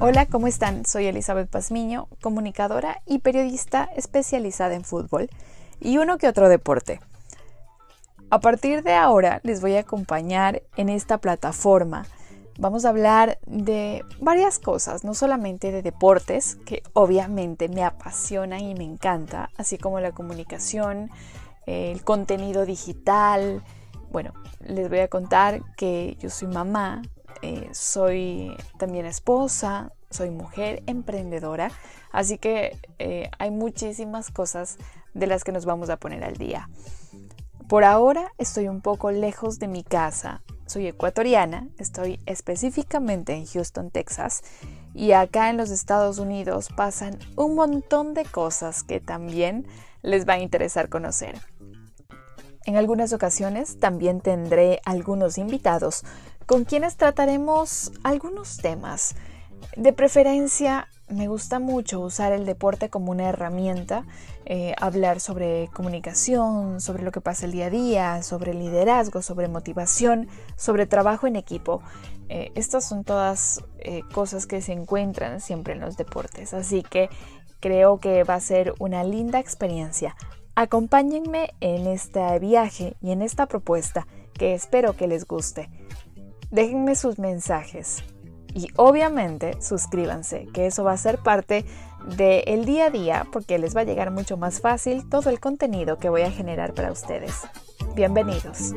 Hola, ¿cómo están? Soy Elizabeth Pazmiño, comunicadora y periodista especializada en fútbol y uno que otro deporte. A partir de ahora les voy a acompañar en esta plataforma. Vamos a hablar de varias cosas, no solamente de deportes, que obviamente me apasionan y me encanta, así como la comunicación, el contenido digital. Bueno, les voy a contar que yo soy mamá, eh, soy también esposa, soy mujer emprendedora, así que eh, hay muchísimas cosas de las que nos vamos a poner al día. Por ahora estoy un poco lejos de mi casa, soy ecuatoriana, estoy específicamente en Houston, Texas, y acá en los Estados Unidos pasan un montón de cosas que también les va a interesar conocer. En algunas ocasiones también tendré algunos invitados con quienes trataremos algunos temas. De preferencia, me gusta mucho usar el deporte como una herramienta, eh, hablar sobre comunicación, sobre lo que pasa el día a día, sobre liderazgo, sobre motivación, sobre trabajo en equipo. Eh, estas son todas eh, cosas que se encuentran siempre en los deportes, así que creo que va a ser una linda experiencia. Acompáñenme en este viaje y en esta propuesta que espero que les guste. Déjenme sus mensajes y obviamente suscríbanse, que eso va a ser parte del día a día porque les va a llegar mucho más fácil todo el contenido que voy a generar para ustedes. Bienvenidos.